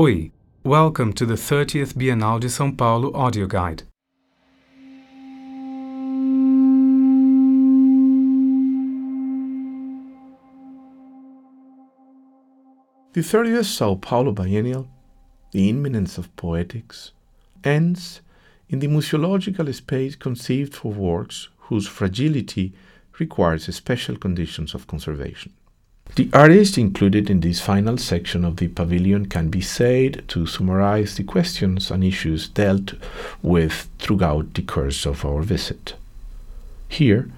Oi, welcome to the 30th Bienal de São Paulo audio guide. The 30th Sao Paulo Biennial, the imminence of poetics, ends in the museological space conceived for works whose fragility requires special conditions of conservation. The artists included in this final section of the pavilion can be said to summarize the questions and issues dealt with throughout the course of our visit. Here,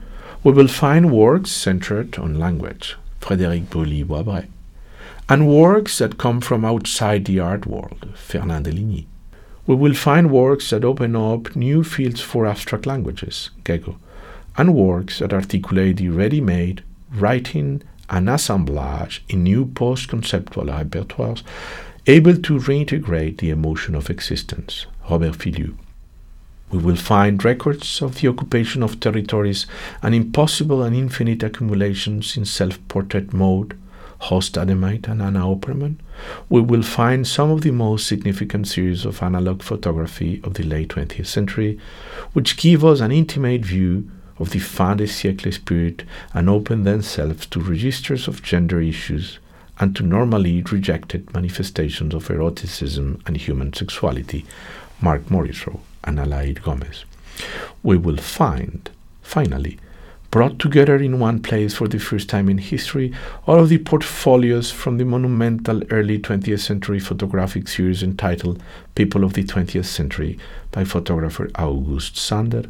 we will find works centered on language, Frédéric Bruly Bouabré, and works that come from outside the art world, Fernand Deligny. We will find works that open up new fields for abstract languages, Gego, and works that articulate the ready-made, writing, an assemblage in new post conceptual repertoires able to reintegrate the emotion of existence, Robert Filliou. We will find records of the occupation of territories and impossible and infinite accumulations in self portrait mode, Horst Ademeit and Anna Oppermann. We will find some of the most significant series of analog photography of the late 20th century, which give us an intimate view of the fin de siècle spirit and open themselves to registers of gender issues and to normally rejected manifestations of eroticism and human sexuality, Mark Morrisroe and Alair Gomes. We will find, finally, brought together in one place for the first time in history all of the portfolios from the monumental early 20th century photographic series entitled People of the 20th Century by photographer August Sander,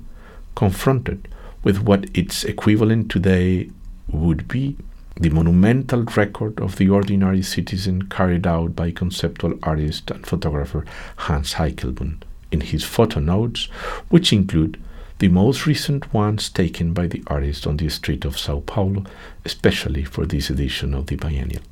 confronted with what its equivalent today would be the monumental record of the ordinary citizen carried out by conceptual artist and photographer Hans Eijkelboom in his photo notes, which include the most recent ones taken by the artist on the street of Sao Paulo, especially for this edition of the biennial.